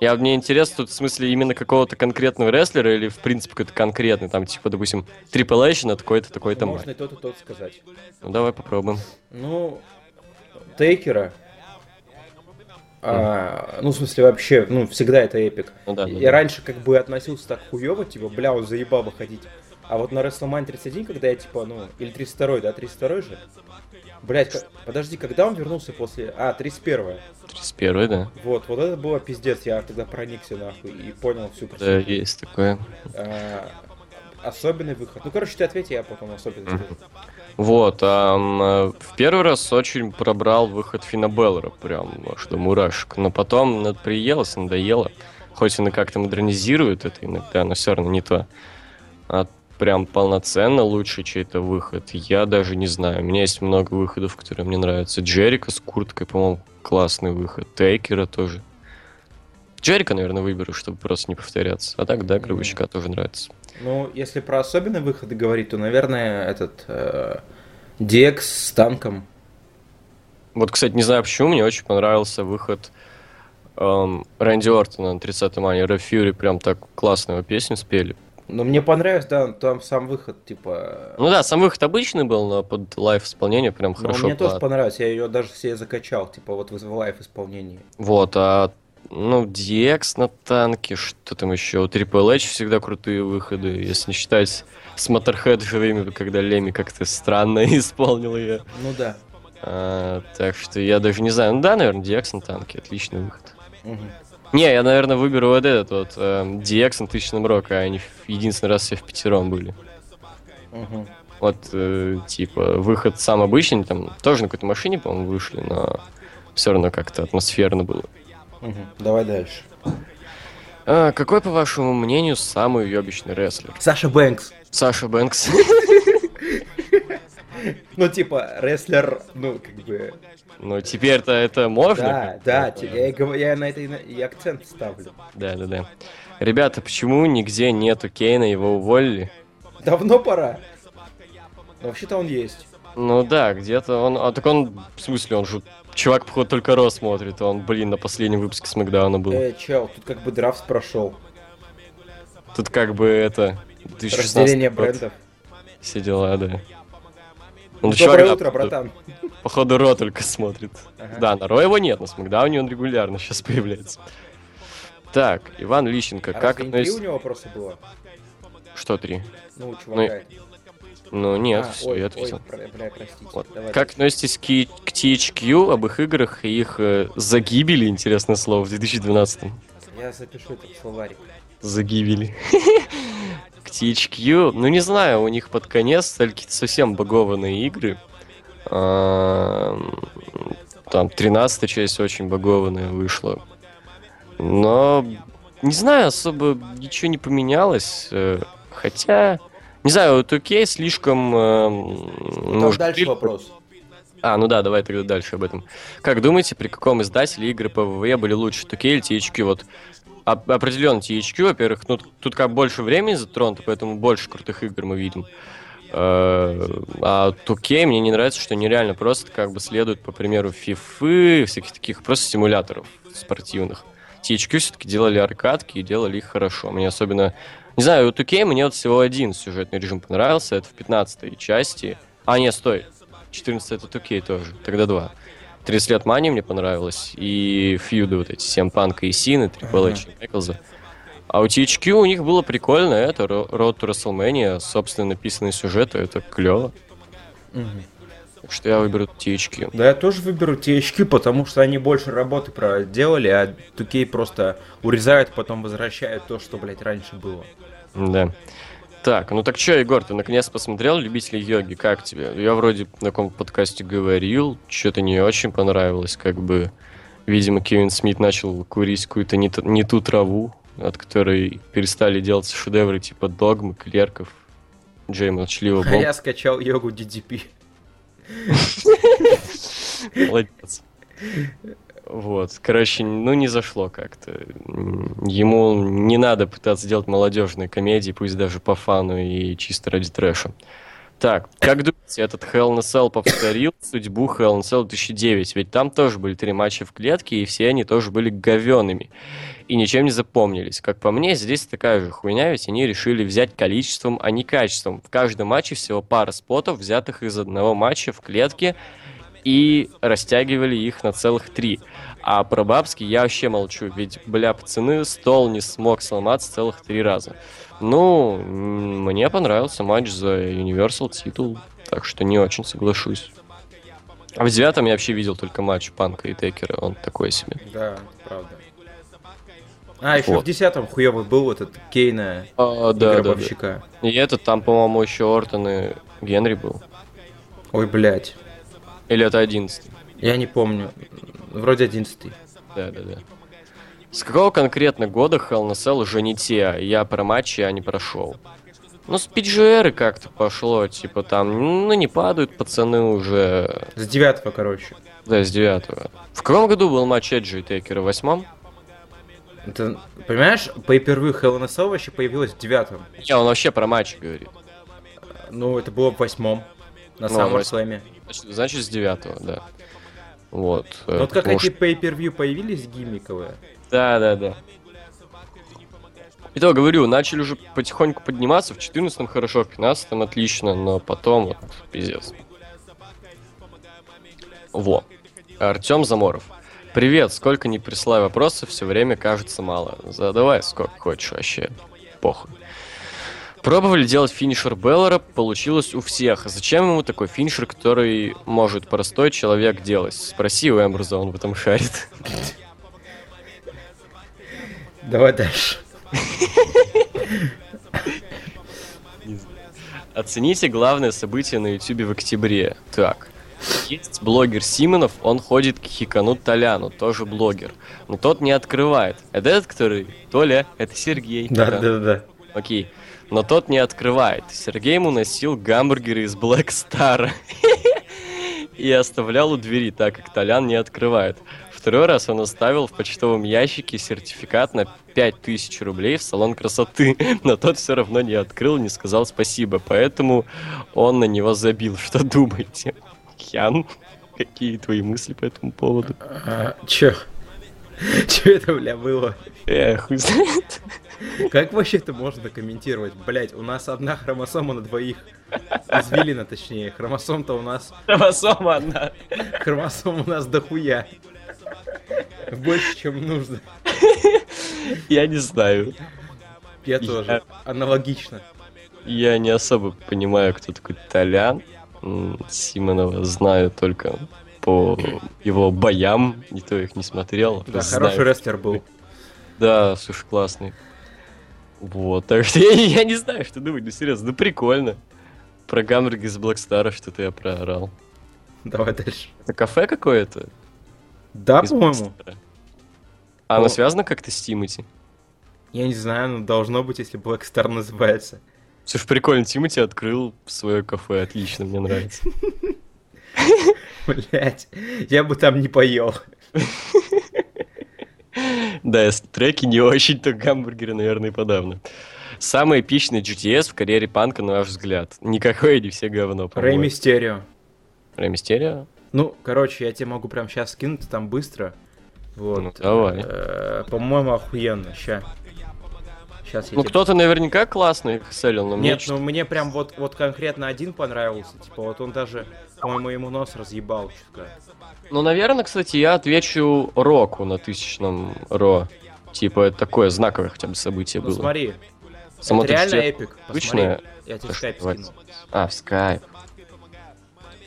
Я мне интересно, тут в смысле именно какого-то конкретного рестлера или в принципе какой-то конкретный, там типа, допустим, Triple H на такой-то, такой-то матч. Можно и тот, и тот сказать. Ну давай попробуем. Ну, Тейкера. а, ну, в смысле, вообще, ну, всегда это эпик. Ну да, да, Я да. раньше как бы относился так хуёво, типа, бля, он заебал выходить. А вот на WrestleMania 31, когда я, типа, ну, или 32 да, 32 же? Блять, подожди, когда он вернулся после... А, 31 31 да. Вот, вот это было пиздец, я тогда проникся нахуй и понял всю Да, есть такое. А, особенный выход. Ну, короче, ты ответь, я потом особенный скажу. Вот, э, в первый раз очень пробрал выход Фина Беллера, прям, до мурашек. Но потом над- приелось, надоело. Хоть он и как-то модернизирует это иногда, но все равно не то. А прям полноценно лучший чей-то выход, я даже не знаю. У меня есть много выходов, которые мне нравятся. Джерика с курткой, по-моему, классный выход. Тейкера тоже. Джерика, наверное, выберу, чтобы просто не повторяться. А так, да, Гробовщика тоже нравится. Ну, если про особенные выходы говорить, то, наверное, этот э, DX с танком. Вот, кстати, не знаю почему, мне очень понравился выход эм, Рэнди Ортона на 30-й мании. Rev Theory прям так классно его песню спели. Но мне понравилось, да, там сам выход, типа... Ну да, сам выход обычный был, но под live исполнение прям Но хорошо мне тоже понравилось, я ее даже себе закачал, типа вот в live исполнении. Вот, а ну, DX на танке, что там еще? У Triple H всегда крутые выходы, если не считать с Motorhead живыми, когда Леми как-то странно <laughs> исполнил ее. Ну да. А, так что я даже не знаю. Ну да, наверное, DX на танке, отличный выход. Мгм. Не, я, наверное, выберу вот этот вот эм, DX на тысячном рока, а они в- единственный раз все в пятером были. Мгм. Вот, э, типа, выход сам обычный, там тоже на какой-то машине, по-моему, вышли, но все равно как-то атмосферно было. Мгм. Давай дальше. А, какой, по вашему мнению, самый уебищный рестлер? Саша Бэнкс. Саша Бэнкс. <laughs> Ну, типа, рестлер, ну, как бы... Ну, теперь-то это можно? Да, да, я, на это и акцент ставлю. Да, да, да. Ребята, почему нигде нету Кейна, его уволили? Давно пора. Но вообще-то он есть. Ну да, где-то он... А так он... В смысле, он же... Чувак, походу, только Ро смотрит. Он, блин, на последнем выпуске Смакдауна был. Э, чел, тут как бы драфт прошел. Тут как бы это... 2016 Разделение брендов. Все дела, да. Ну, Доброе чувак, да, утро, братан. Походу, Ро только смотрит. Ага. Да, на Ро его нет, на Смакдауне он регулярно сейчас появляется. Так, Иван Лищенко, А как разве три у него просто было? Что три? Ну, у чувака. это. Ну нет, А, все, ой, я ответил. про- бля, простите. Вот. Давай Как относитесь к, к THQ, об их играх и их э, загибели, интересное слово, в 2012 Я запишу это в словарик. Загибели. <laughs> К THQ, ну не знаю, у них под конец стали какие-то совсем багованные игры. Ам, Там 13 часть очень багованная вышла. Но, не знаю, особо ничего не поменялось. э, Хотя, не знаю, у 2K слишком... эм, Там может, дальше вопрос. а, ну да, давай тогда дальше об этом. Как думаете, при каком издателе игры по ВВЕ были лучше, 2K или THQ? Вот определенно THQ, во-первых, ну тут как больше времени затронуто, поэтому больше крутых игр мы видим. Э, А 2K мне не нравится, что они реально просто как бы следуют по примеру FIFA, всяких таких просто симуляторов спортивных. THQ все-таки делали аркадки и делали их хорошо. Мне особенно... Не знаю, у 2K мне вот всего один сюжетный режим понравился, это в 15 части. А, нет, стой. 14 это 2K тоже, тогда два. 30 лет Мани мне понравилось, и фьюды вот эти, 7 Панка и Сины, Ага. H и Майклза. А у THQ у них было прикольно, это Road to WrestleMania, собственно написанные сюжеты, это клево. Мгм. Так что я выберу THQ. Да, я тоже выберу THQ, потому что они больше работы проделали, а 2K просто урезают, потом возвращают то, что, блядь, раньше было. Да. Так, ну так что, Егор, ты наконец посмотрел «Любителей йоги», как тебе? Я вроде на каком подкасте говорил, что-то не очень понравилось, как бы, видимо, Кевин Смит начал курить какую-то не, ту- не ту траву, от которой перестали делаться шедевры типа «Догмы», «Клерков», Джей Молчаливого А Бога. я скачал йогу DDP. <laughs> Молодец. Вот, короче, ну не зашло как-то. Ему не надо пытаться делать молодежные комедии, пусть даже по фану и чисто ради трэша. Так, как думаете, этот Hell in a Cell повторил судьбу Hell in a Cell 2009? Ведь там тоже были три матча в клетке, и все они тоже были говеными. И ничем не запомнились. Как по мне, здесь такая же хуйня, ведь они решили взять количеством, а не качеством. В каждом матче всего пара спотов, взятых из одного матча в клетке, и растягивали их на целых три. А про бабский я вообще молчу, ведь, бля, пацаны, стол не смог сломаться целых три раза. Ну, мне понравился матч за Universal титул, так что не очень соглашусь. А в девятом я вообще видел только матч Панка и Текера, он такой себе. Да, правда. А, еще Вот. в десятом хуёвый был этот Кейна А, и да, да, да. Гробовщика. И этот там, по-моему, еще Ортон и Генри был. Ой, блядь. Или это одиннадцатый? Я не помню. Вроде одиннадцатый. Да, да, да. С какого конкретно года Hell in уже не те? Я про матчи, а не про шоу. Ну, с PGR как-то пошло, типа там, ну, не падают пацаны уже, С девятого, короче. да, с девятого. В каком году был матч Эджи и Тейкера? В восьмом? Это, понимаешь, pay-per-view Hell in вообще появилась в девятом. Не, он вообще про матчи говорит. Ну, это было в восьмом. На Ну, SummerSlam. Значит, значит, с девятого, да. Вот. э, вот как потому эти pay-per-view появились гиммиковые. Да, да, да. И то говорю, начали уже потихоньку подниматься. В 14-м хорошо, в 15-м отлично, но потом вот пиздец. Во. Артем Заморов. Привет, сколько не прислай вопросов, все время кажется мало. Задавай сколько хочешь вообще. Похуй. Пробовали делать финишер Беллера, получилось у всех. Зачем ему такой финишер, который может простой человек делать? Спроси у Эмбруза, он в этом шарит. Давай дальше. Оцените главное событие на Ютубе в октябре. Так. Есть блогер Симонов, он ходит к Хикану Толяну, тоже блогер. Но тот не открывает. Это этот, который? Толя, это Сергей. Да, да, да. Окей. Но тот не открывает. Сергей ему носил гамбургеры из Black Star. <laughs> И оставлял у двери, так как Толян не открывает. Второй раз он оставил в почтовом ящике сертификат на 5000 рублей в салон красоты, <laughs> но тот все равно не открыл, не сказал спасибо, поэтому он на него забил. Что <laughs> думаете? Ян, какие твои мысли по этому поводу? А, чё? Чё это, бля, было? Эх, хуй знает. Как вообще это можно комментировать? Блять, у нас одна хромосома на двоих. Извилина, точнее. Хромосом-то у нас... Хромосома одна. Хромосом у нас дохуя. Больше, чем нужно. Я не знаю. Я тоже. Аналогично. Я не особо понимаю, кто такой Толян. Симонова знаю только по его боям, и то их не смотрел. Да, Знаю. хороший рестлер был. Да, слушай, классный. Вот, так что <laughs> я, я не знаю, что думать, ну серьезно, ну прикольно. Про гамбургер из Блэкстара что-то я проорал. Давай дальше. Это кафе какое-то? Да, из по-моему. А оно связано как-то с Тимати? Я не знаю, но должно быть, если Star называется. Слушай, прикольно, Тимати открыл свое кафе, отлично, мне нравится. <laughs> Блять, я бы там не поел. <laughs> Да, если треки не очень, то гамбургеры, наверное, подавно. Самый эпичный GTS в карьере панка, на ваш взгляд? Никакой, не все говно, Рэй по-моему. Мистерио. Рэй Мистерио? Ну, короче, я тебе могу прям сейчас скинуть там быстро. Вот. Ну, давай. Э, По-моему, охуенно. Ща. Сейчас я Ну, тебе- кто-то наверняка классно их селил, но мне Нет, чё-то- ну мне прям вот, вот конкретно один понравился. Типа, вот он даже, по-моему, ему нос разъебал чутка. Ну, наверное, кстати, я отвечу Року на тысячном Ро. Типа, это такое знаковое хотя бы событие Ну было. смотри, Само это реально эпик. Посмотри. обычное- Я тебе скайп называется. скину. А, в скайп.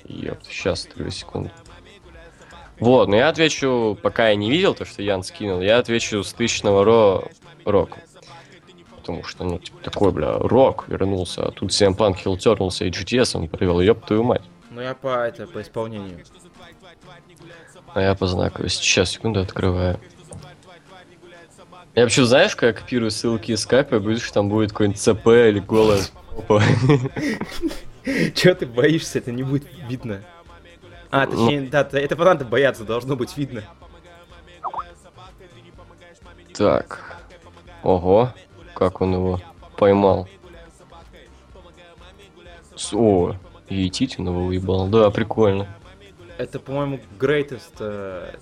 Ёпта, сейчас, две секунды. Вот, но я отвечу, пока я не видел то, что Ян скинул, я отвечу с тысячного Ро Року. Потому что, ну, типа, такой, бля, Рок вернулся, а тут CM Punk хилтернулся и GTS он провел, ёб твою мать. Ну я по это, по исполнению. А я по знаку. Сейчас, секунду, открываю. Я вообще, знаешь, как копирую ссылки из скайпа, что там будет какой-нибудь ЦП или голая. <laughs> Чё ты боишься? Это не будет видно. А, точнее, да, этого надо бояться, должно быть видно. Так. Ого, как он его поймал. С- О, и Титинова уебал. Да, прикольно. Это, по-моему, greatest, э,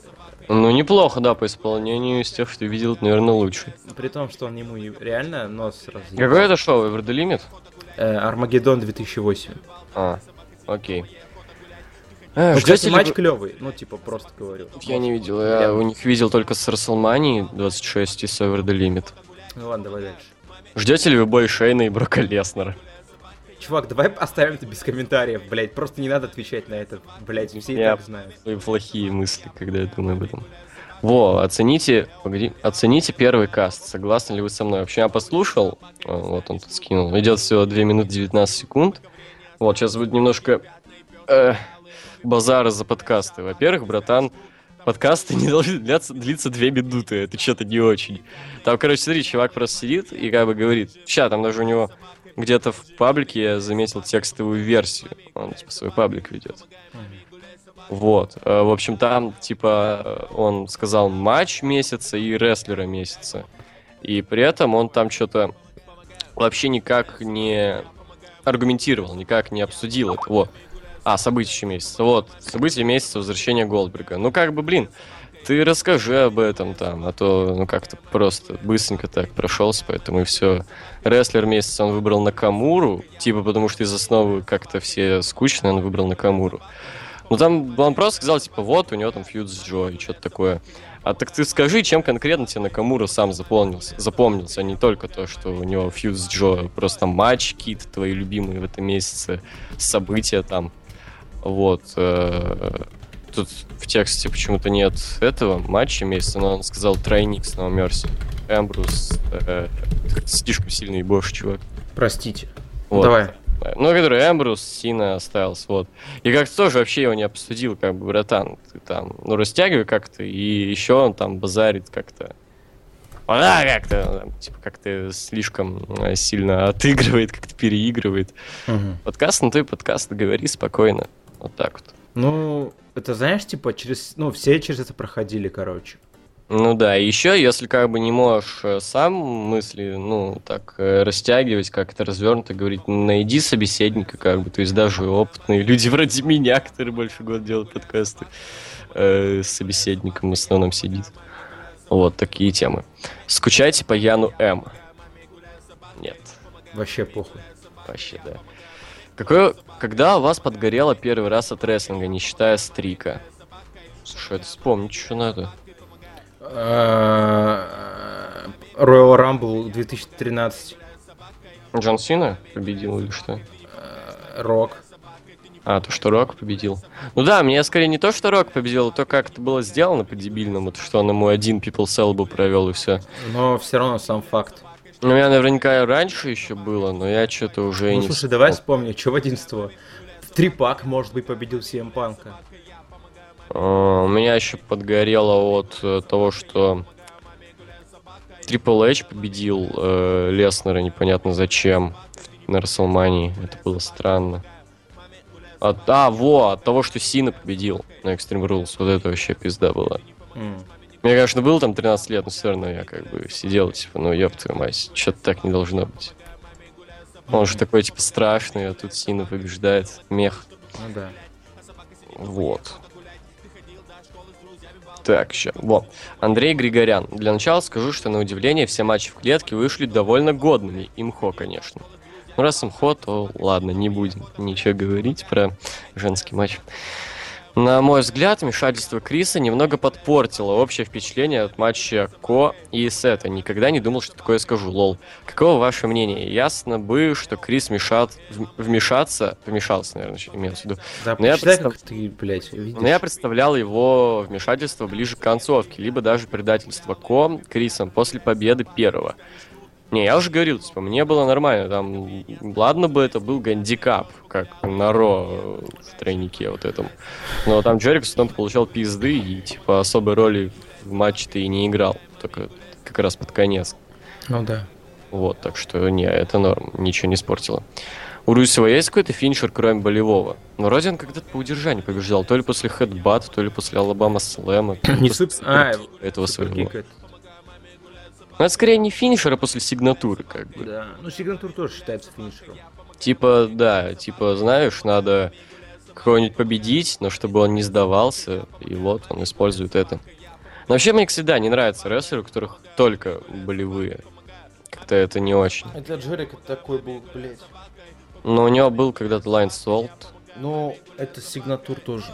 Ну, неплохо, да, по исполнению из тех, что видел, это, наверное, лучший. при том, что он ему реально нос разъебал. Какое это шоу, Over the Limit? Э, Армагеддон 2008. А, окей. Э, Ну, кстати, матч вы- клевый, ну, типа, просто говорю. Я не видел, я у них видел только с Расселмани 26 и с Over the Limit. Ну ладно, давай дальше. Ждете ли вы бой Шейна и Брока Леснера? Чувак, давай оставим это без комментариев, блять. Просто не надо отвечать на это, блять. Все и Я- так знают. Свои плохие мысли, когда я думаю об этом. Во, оцените, погоди, оцените первый каст. Согласны ли вы со мной? Вообще, я послушал, а, вот он тут скинул. Идет всего 2 минуты 19 секунд. Вот, сейчас будет немножко э, базара за подкасты. Во-первых, братан, подкасты не должны длиться, длиться 2 минуты. Это что-то не очень. Там, короче, смотри, чувак просто сидит и как бы говорит. Ща, там даже у него где-то в паблике я заметил текстовую версию. Он типа свой паблик ведет. Вот. Э, В общем, там, типа, он сказал матч месяца и рестлера месяца. И при этом он там что-то вообще никак не аргументировал, никак не обсудил это. Вот. А, события месяца. Вот. События месяца возвращения Голдберга. Ну, как бы, блин, ты расскажи об этом там, а то, ну, как-то просто быстренько так прошелся, поэтому и все. Рестлер месяца он выбрал Накамуру, типа, потому что из основы как-то все скучные, он выбрал Накамуру. Ну там он просто сказал, типа, вот, у него там фьюд с Джо и что-то такое. А так ты скажи, чем конкретно тебе Накамура сам запомнился, запомнился, а не только то, что у него фьюд с Джо, просто матчи какие-то твои любимые в этом месяце, события там. Вот. э, Тут в тексте почему-то нет этого матча месяца, но он сказал тройник с Мерси. Эмбрус э, слишком сильный боже, чувак. Простите. Вот. Давай. Ну, который Эмбрус, Сина остался, вот. И как-то тоже вообще его не обсудил, как бы, братан, ты там, ну, растягивай как-то, и еще он там базарит как-то. А, да, как-то, там, типа, как-то слишком э, сильно отыгрывает, как-то переигрывает. Мгм. Подкаст, ну, ты подкаст, говори спокойно. Вот так вот. Ну, это знаешь, типа, через. Ну, все через это проходили, короче. Ну да, и еще, если как бы не можешь э, сам мысли, ну, так, э, растягивать, как-то развернуто говорить, найди собеседника, как бы, то есть даже опытные люди вроде меня, которые больше года делают подкасты, э, с собеседником в основном сидит. Вот такие темы. Скучайте по Яну М. Нет, Вообще похуй. вообще, да. Какое, когда у вас подгорело первый раз от рестлинга, не считая стрика? Слушай, это вспомнить что надо. Royal Rumble 2013. Джон Сина победил или что? э, Рок. А, то, что Рок победил. Ну да, мне скорее не то, что Рок победил, а то, как это было сделано по-дебильному, то, что он ему один People's Elbow провел и все. Но все равно сам факт. Ну, у меня наверняка раньше еще было, но я что-то уже Ну не слушай, давай вспомни, что в 11 В три пак, может быть, победил CM Панка. А, У меня еще подгорело от э, того, что Triple H победил э, Леснера непонятно зачем на Расселмании. Это было странно. От, а, во, от того, что Сина победил на Extreme Rules. Вот это вообще пизда была. М. Мне, конечно, было там 13 лет, но все равно я как бы сидел, типа, ну ёб твою мать, что-то так не должно быть. Он же такой, типа, страшный, а тут Сина побеждает. Мех. Ну да. Вот. Так, еще. Вот. Андрей Григорян. Для начала скажу, что на удивление все матчи в клетке вышли довольно годными. Имхо, конечно. Ну, раз имхо, то ладно, не будем ничего говорить про женский матч. На мой взгляд, вмешательство Криса немного подпортило общее впечатление от матча Ко и Сета. Никогда не думал, что такое скажу, лол. Каково ваше мнение? Ясно бы, что Крис мешат, вмешаться, вмешался, наверное, имеется в виду, Да, Ну, я представ- ты, блядь, видишь. но я представлял его вмешательство ближе к концовке, либо даже предательство Ко Крисом после победы первого. Не, я уже говорил, типа, мне было нормально, там, ладно бы это был гандикап, как на Ро в тройнике вот этом. Но там Джерикс там получал пизды и, типа, особой роли в матче-то и не играл, только как раз под конец. Ну да. Вот, так что не, это норм, ничего не испортило. У Русева есть какой-то финишер, кроме болевого? Ну, вроде он когда-то по удержанию побеждал, то ли после хедбата, то ли после Алабама Слэма. Не после. А, этого своего. Это. Ну, это скорее не finisher, а после сигнатуры, как бы. Да. Ну, сигнатур тоже считается finisher ом. Типа, да, типа, знаешь, надо кого-нибудь победить, но чтобы он не сдавался, и вот он использует это. Но вообще мне, кстати, да, не нравятся рестлеры, у которых только болевые. Как-то это не очень. Это Джерик такой был, блядь. Но у него был когда-то Lionsault, Но это сигнатур тоже.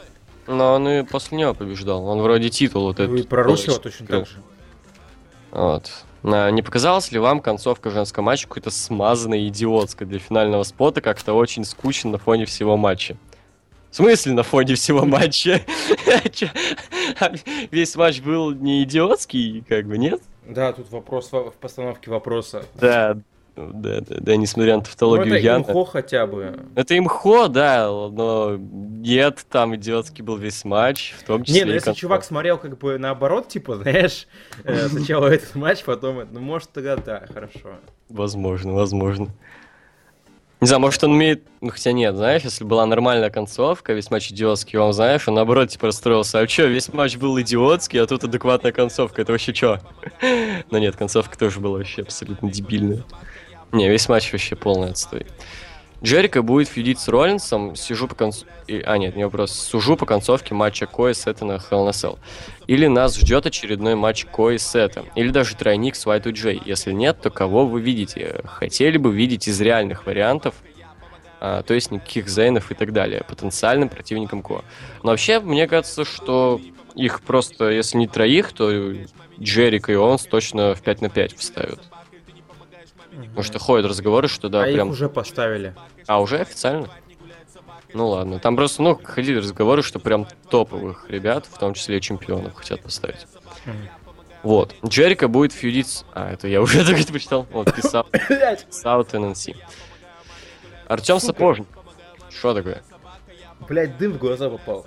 но он и после него побеждал. Он вроде титул вот этот. Ну и про Русева точно так же. Вот. А, Не показалась ли вам концовка женского матча какой-то смазанной, идиотской для финального спота, как-то очень скучно на фоне всего матча? В смысле на фоне всего матча? <laughs> Весь матч был не идиотский, как бы, нет? Да, тут вопрос в в постановке вопроса. Да, да, да, да, несмотря на Ну, тавтологию это Яна. имхо хотя бы. Это имхо, да, но нет, там идиотский был весь матч, в том числе Не, ну если концовка. чувак смотрел как бы наоборот, типа, знаешь, э, сначала этот матч, потом это, ну может тогда да, хорошо. Возможно, возможно. Не знаю, может он умеет... Ну, хотя нет, знаешь, если была нормальная концовка, весь матч идиотский, он, знаешь, он наоборот, типа, расстроился. А чё, весь матч был идиотский, а тут адекватная концовка, это вообще чё? <laughs> Но нет, концовка тоже была вообще абсолютно дебильная. Не, весь матч вообще полный отстой. Джерика будет фьюдить с Роллинсом, сижу по концу... А, нет, не вопрос. Сужу по концовке матча Кои Сета на Hell in a Cell. Или нас ждет очередной матч Кои Сета. Или даже тройник с Y2J. Если нет, то кого вы видите? Хотели бы видеть из реальных вариантов, а, то есть никаких Зейнов и так далее, потенциальным противником Ко. Но вообще, мне кажется, что их просто, если не троих, то Джерика и Онс точно в 5 на 5 вставят. Потому что ходят разговоры, что да, а прям... их уже поставили. А, уже официально? Ну ладно. Там просто, ну, ходили разговоры, что прям топовых ребят, в том числе и чемпионов, хотят поставить. Мгм. Вот. Джерика будет фьюдить... А, это я <laughs> уже так это прочитал. Вот, писал. South NNC. Артем. Сапожник. Что такое? Блять, дым в глаза попал.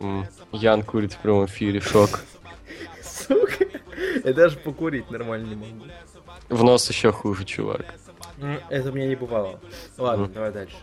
М, Ян курит в прямом эфире, шок. <laughs> Сука. Я даже покурить нормально не могу. В нос еще хуже, чувак. М, Это у меня не бывало. Ладно, Мгм. давай дальше.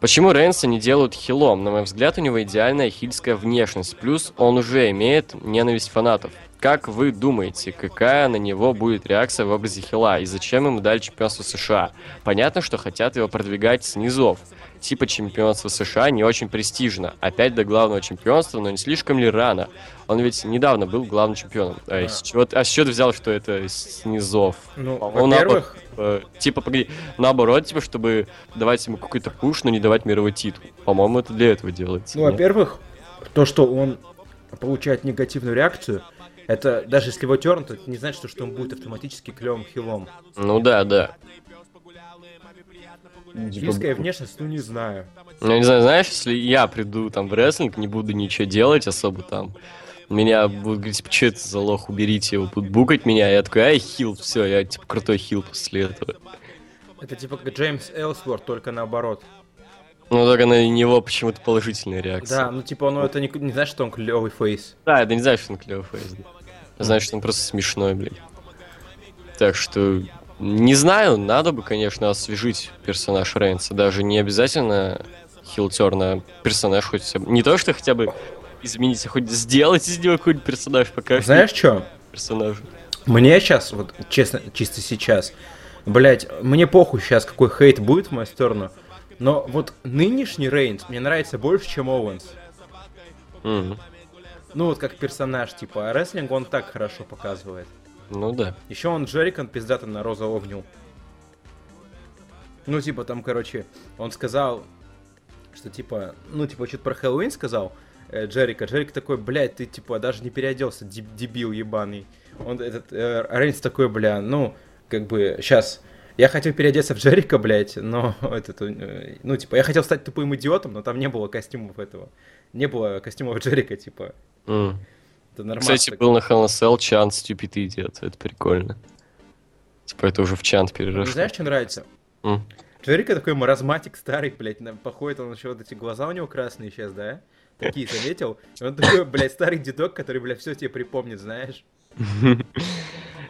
Почему Рейнса не делают хилом? На мой взгляд, у него идеальная хильская внешность. Плюс он уже имеет ненависть фанатов. Как вы думаете, какая на него будет реакция в образе хила? И зачем ему дали чемпионство США? Понятно, что хотят его продвигать снизов. Типа чемпионство США не очень престижно. Опять до главного чемпионства, но не слишком ли рано? Он ведь недавно был главным чемпионом. А, Да. с чего, а с чего ты взял, что это снизов? Ну, По-моему, во-первых, Э, Типа, погоди, наоборот, типа, чтобы давать ему какой-то пуш, но не давать мировой титул. По-моему, это для этого делается. ну, нет? во-первых, то, что он получает негативную реакцию, это даже если его тернут, это не значит, что он будет автоматически клевым хилом. Ну да, да. Типа, Хильская внешность, ну не знаю. Я не знаю, знаешь, если я приду там в рестлинг, не буду ничего делать особо там, меня будут говорить, типа, что это за лох, уберите его, будут букать меня, я такой, ай, хил, все, я типа крутой хил после этого. Это типа как Джеймс Элсворт, только наоборот. Ну, только на него почему-то положительная реакция. Да, ну типа, ну это не, не значит, что он клевый фейс. Да, это не значит, что он клевый фейс. да. Значит, что он просто смешной, блин. Так что, не знаю, надо бы, конечно, освежить персонаж Рейнса. Даже не обязательно хилтерн, а персонаж хоть. Не то, что хотя бы изменить, а хоть сделать из него какой-нибудь персонаж, пока Знаешь что? персонаж. Мне сейчас, вот честно, чисто сейчас, блять, мне похуй сейчас, какой хейт будет в мою сторону, но вот нынешний Рейнс мне нравится больше, чем Оуэнс. М, Ну вот как персонаж, типа, а рестлинг он так хорошо показывает. Ну да. Еще он Джерикон пиздато на роза огнил. Ну, типа, там, короче, он сказал, что, типа, ну, типа, что-то про Хэллоуин сказал, э, Джерика. Джерик такой, блядь, ты, типа, даже не переоделся, деб- дебил ебаный. Он, этот, э, Рейнс такой, бля, ну, как бы, сейчас, я хотел переодеться в Джерика, блядь, но, <laughs> этот, э, ну, типа, я хотел стать тупым идиотом, но там не было костюмов этого. Не было костюмов Джерика, типа, М. это нормально. Кстати, был на Cell Чант Stupid Idiot. Это прикольно. Типа это уже в Чант переросло. знаешь, что нравится? М. Джерика такой маразматик старый, блядь, походит, он еще вот эти глаза у него красные сейчас, да? Такие заметил. И он такой, блядь, старый дедок, который, блядь, все тебе припомнит, знаешь? <laughs>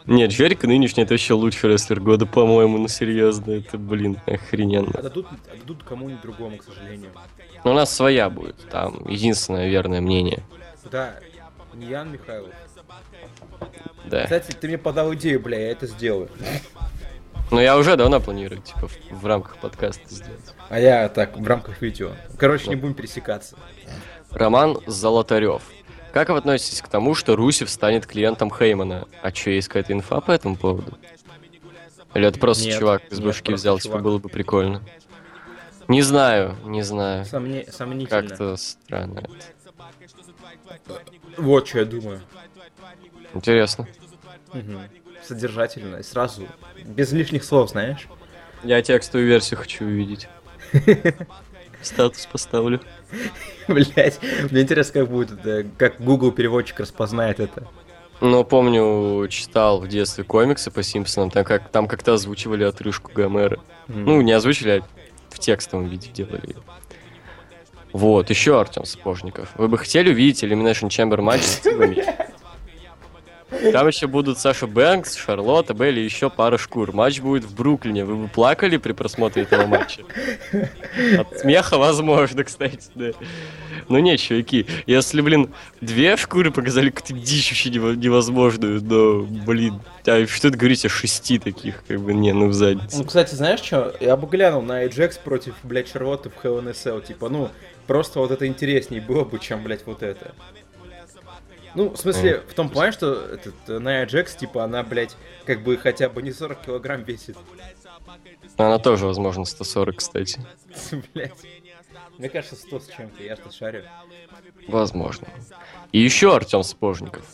Нет, Джерик нынешний это вообще лучший рестлер года, по-моему, ну серьезно, это, блин, охрененно. А дадут, а дадут кому-нибудь другому, к сожалению. Но у нас своя будет, там единственное верное мнение. Да, не Ян Михайлов. Да. Кстати, ты мне подал идею, бля, я это сделаю. Но я уже давно планирую, типа, в, в рамках подкаста сделать. А я так, в рамках видео. Короче, не будем пересекаться. Роман Золотарев. Как вы относитесь к тому, что Русев станет клиентом Хеймана? А что, есть какая-то инфа по этому поводу? Или это просто Нет, чувак из просто взял, типа, чувак. было бы прикольно. Не знаю, не знаю. Сомне- Сомнительно. Как-то странно это. Вот что я думаю. Интересно. Мгм. Содержательно. и Сразу. Без лишних слов, знаешь. Я текстовую версию хочу увидеть. <laughs> Статус поставлю. Блять. Мне интересно, как будет это, как Google переводчик распознает это. Но помню, читал в детстве комиксы по Симпсонам, там, как, там как-то озвучивали отрыжку Гомера. М. Ну, не озвучили, а в текстовом виде делали. Вот, еще Артем Сапожников. Вы бы хотели увидеть Elimination Chamber матч с Стивами? Там еще будут Саша Бэнкс, Шарлотта, Белли и еще пара шкур. Матч будет в Бруклине. Вы бы плакали при просмотре этого матча? От смеха возможно, кстати, да. Ну не, чуваки, если, блин, две шкуры показали какую-то дичь вообще нево- невозможную, но, блин, а что ты говорите о шести таких, как бы, не, ну в задницу. Ну, кстати, знаешь что? Я бы глянул на Ajax против, блядь, Шарлотты в Hell. Типа, ну, просто вот это интереснее было бы, чем, блядь, вот это. Ну, в смысле, в том плане, что этот, э, Ная Джекс, типа, она, блядь, как бы хотя бы не 40 килограмм весит. Она тоже, возможно, 140, кстати. <laughs> Блядь. Мне кажется, 100 с чем-то, я что шарю. Возможно. И еще Артем Сапожников.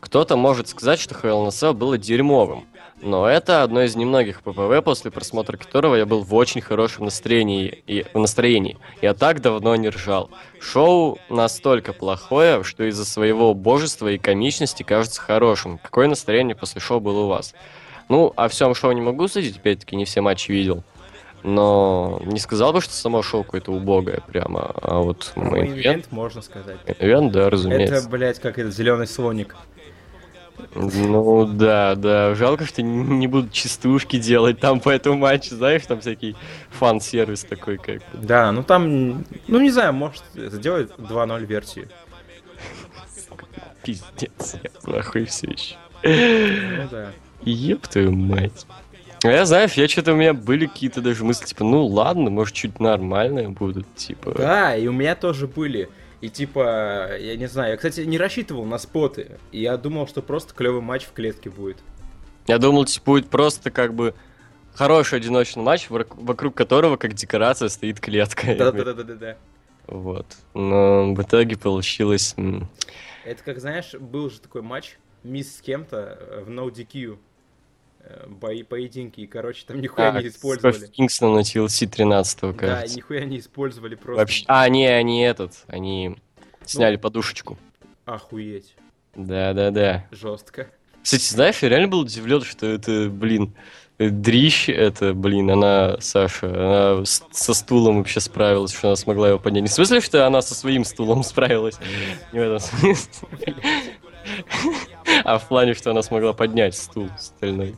Кто-то может сказать, что Hell in a Cell было дерьмовым. Но это одно из немногих ППВ, после просмотра которого я был в очень хорошем настроении. И, в настроении. Я так давно не ржал. Шоу настолько плохое, что из-за своего убожества и комичности кажется хорошим. Какое настроение после шоу было у вас? Ну, о всем шоу не могу судить, опять-таки не все матчи видел. Но не сказал бы, что само шоу какое-то убогое прямо. А вот main main event, можно сказать. Event, да, разумеется. Это, блядь, как этот зеленый слоник. Ну да, да. Жалко, что не будут частушки делать там по этому матчу, знаешь, там всякий фан-сервис такой как. Да, ну там, ну не знаю, может сделать 2.0 версию. Пиздец, я нахуй все еще. Ну да. Еб твою мать. А я, знаешь, я что-то у меня были какие-то даже мысли, типа, ну ладно, может, чуть нормальные будут, типа. Да, и у меня тоже были. И типа, я не знаю, я, кстати, не рассчитывал на споты. И я думал, что просто клевый матч в клетке будет. Я думал, типа, будет просто как бы хороший одиночный матч, вокруг которого, как декорация, стоит клетка. Да-да-да-да-да. Вот. Но в итоге получилось... Это как, знаешь, был же такой матч, мисс с кем-то в No DQ. Э, Бои, поединки, и, короче, там нихуя А, не использовали. Кингстон на TLC 13 Да, и кажется. нихуя не использовали просто. Вообще... А, не, они этот, они сняли подушечку. Охуеть. Да-да-да. Жестко. Кстати, знаешь, я реально был удивлен, что это, блин, дрищ, это, блин, она, Саша, она с- со стулом вообще справилась, что она смогла его поднять. Не в смысле, что она со своим стулом справилась, не в этом смысле. <laughs> А в плане, что она смогла поднять стул стальной.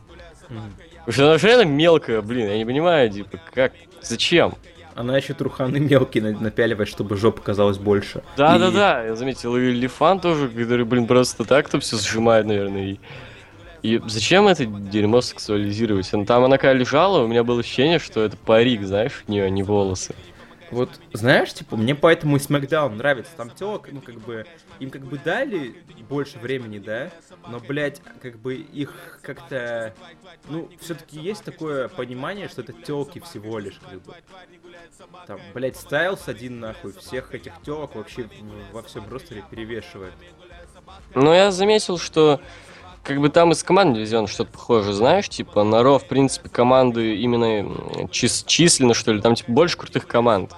Потому что она же реально мелкая, блин, я не понимаю, типа, как, зачем? Она еще труханы мелкие на- напяливает, чтобы жопа казалась больше. Да, И- да, да, я заметил, и Лифан тоже, который, блин, просто так то все сжимает, наверное. И, и зачем это дерьмо сексуализировать? Там она когда лежала, у меня было ощущение, что это парик, знаешь, не, не волосы. Вот, знаешь, типа, мне поэтому и Смакдаун нравится. Там телок, ну, как бы, им как бы дали больше времени, да, но, блядь, как бы их как-то, ну, все-таки есть такое понимание, что это телки всего лишь, как бы. Там, блядь, Стайлс один нахуй, всех этих телок вообще во всем ростере перевешивает. Но я заметил, что как бы там из команд дивизиона что-то похоже, знаешь, типа на Ро, в принципе, команды именно чис- численно, что ли, там типа больше крутых команд.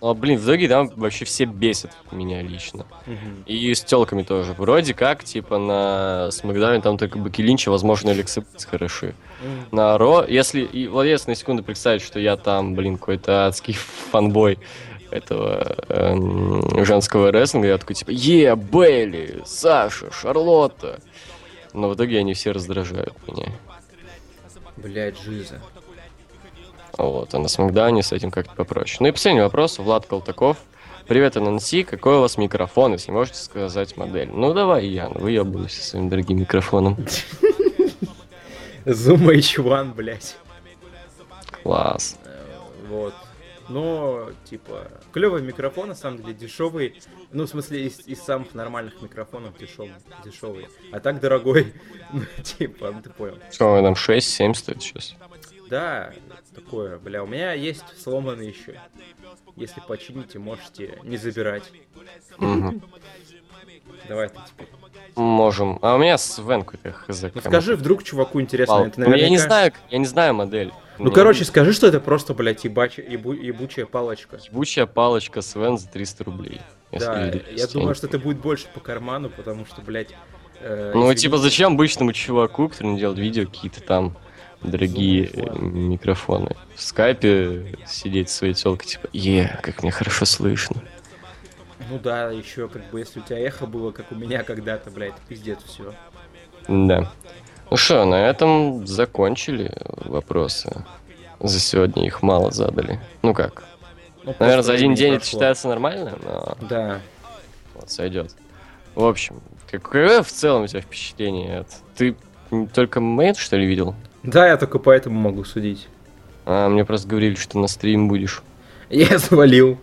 Но, блин, в итоге там вообще все бесят меня лично. Мгм. И с телками тоже. Вроде как, типа, на Смакдауне там только Баки Линч, и, возможно, Алекса Блиц хороши. М. На Ро, если, и вот если на секунду представить, что я там, блин, какой-то адский <laughs> фанбой этого эм, женского рестлинга, я такой, типа, е, Белли, Саша, Шарлотта. Но в итоге они все раздражают меня. Блядь, жиза. Вот, а на Смакдауне с этим как-то попроще. Ну и последний вопрос. Влад Колтаков. Привет, NNC, какой у вас микрофон, если можете сказать модель? Ну давай, Ян, выебывайся своим дорогим микрофоном. Zoom H1, блядь. Класс. Вот. Но, типа, клевый микрофон, на самом деле, дешевый. Ну, в смысле, из, из самых нормальных микрофонов дешевый. дешевый. А так дорогой. <laughs> Ну, типа, ну ты понял. Что, он там 6-7 стоит сейчас? Да, такое, бля, у меня есть сломанный еще. Если почините, можете не забирать. Мгм. Давай ты теперь. Можем. А у меня с Вен какой-то хз. Ну скажи, вдруг чуваку интересно, Вау. это Ну, я не наверняка- знаю, я не знаю модель. Ну, Мне короче, скажи, что это просто, блядь, ебач- ебу- ебучая палочка. Ебучая палочка Свен за 300 рублей. Да, я 200, думаю, что это будет больше по карману, потому что, блядь... э, Ну, извините. типа, зачем обычному чуваку, который не делает видео, какие-то там дорогие э, микрофоны? В скайпе сидеть своей телкой, типа, е, как мне хорошо слышно. Ну да, еще как бы, если у тебя эхо было, как у меня когда-то, блядь, пиздец, все. Да. Ну что, на этом закончили вопросы. За сегодня их мало задали. Ну как? Ну, Наверное, за один день это прошло. считается нормально, но Да. вот сойдет. В общем, какое в целом у тебя впечатление? от- Ты только мейн, что ли, видел? Да, я только поэтому могу судить. А, мне просто говорили, что на стрим будешь. Я свалил.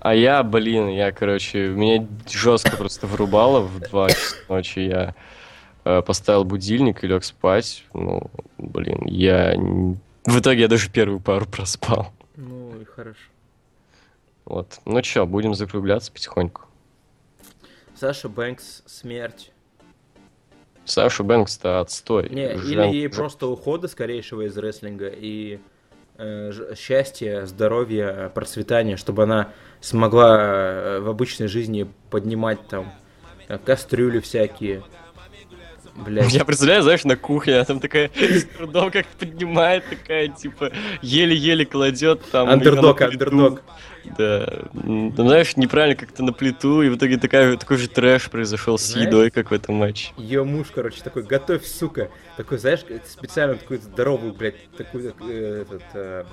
А я, блин, я, короче, меня жестко просто врубало в 2 часа ночи. Я э, поставил будильник и лег спать. Ну, блин, я... В итоге я даже первую пару проспал. Ну и хорошо. Вот. Ну чё, будем закругляться потихоньку. Саша Бэнкс смерть. Саша Бэнкс-то отстой. Не, Жен- или просто ухода скорейшего из рестлинга и э, счастья, здоровья, процветания, чтобы она смогла э, в обычной жизни поднимать там э, кастрюли всякие. Блять. Я представляю, знаешь, на кухне, она там такая <laughs> с трудом как поднимает, такая, типа, еле-еле кладет там... Андердог, андердог. Да. Там, знаешь, неправильно как-то на плиту, и в итоге такая, такой же трэш произошел с Знаешь- едой, как в этом матче. Ее муж, короче, такой, готовь, сука. Такой, знаешь, специально такую здоровую, блядь, такую, э, этот, э,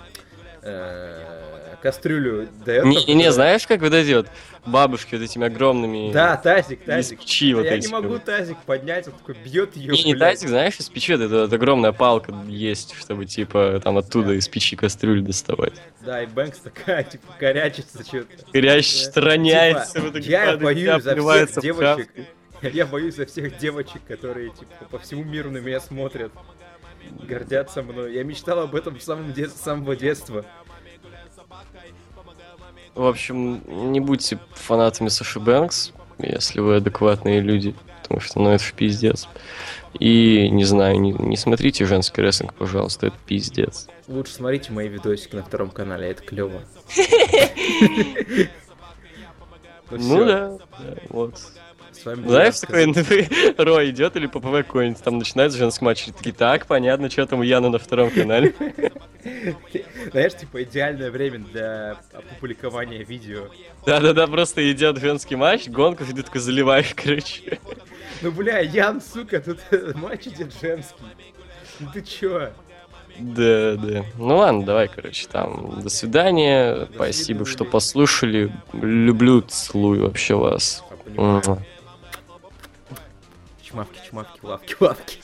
э, кастрюлю дает. Не-не, знаешь, как вот эти вот бабушки вот этими огромными... Да, тазик, из тазик. печи вот я эти не могу вот. тазик поднять, он такой бьет ее. Не, не тазик, знаешь, из печи, вот эта вот огромная палка есть, чтобы, типа, там оттуда Да. из печи кастрюлю доставать. Да, и Бэнкс такая, <laughs> типа, корячится что-то. Горящий, стороняется, Типа, в итоге я боюсь за всех девочек. <laughs> Я боюсь за всех девочек, которые, типа, по всему миру на меня смотрят. Гордятся мной. Я мечтал об этом с самого, дет- с самого детства. В общем, не будьте фанатами Саши Бэнкс, если вы адекватные люди, потому что, ну, это ж пиздец. И, не знаю, не, не смотрите женский рестлинг, пожалуйста, это пиздец. Лучше смотрите мои видосики на втором канале, это клево. <laughs> Ну да, да, вот. С вами Знаешь, такой. НТВ Рой идет или ППВ какой-нибудь, там начинается женский матч, и такие, так, понятно, что там у Яна на втором канале. Знаешь, типа, идеальное время для опубликования видео. Да-да-да, просто идет женский матч, гонку, и ты такой заливаешь, короче. Ну, бля, Ян, сука, тут <laughs> матч идет женский. Ну ты чё? Да, да. Ну ладно, давай, короче, там. До свидания. До Спасибо, что свидания. послушали. Люблю, целую вообще вас. Я понимаю. Чмавки, чмавки, лавки, лавки.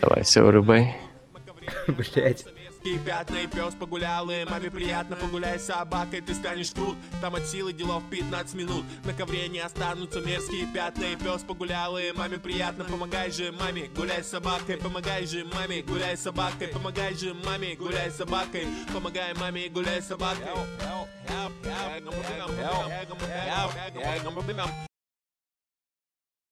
Давай, все, вырубай. Блять. Пятна, и пес погулял, и маме приятно погуляй с собакой, ты станешь тут, там от силы делов 15 минут, на ковре не останутся мерзкие пятна, и пес погулял, и маме приятно, помогай же маме, гуляй с собакой, помогай же маме, гуляй с собакой, помогай же маме, гуляй с собакой, помогай маме, гуляй с собакой.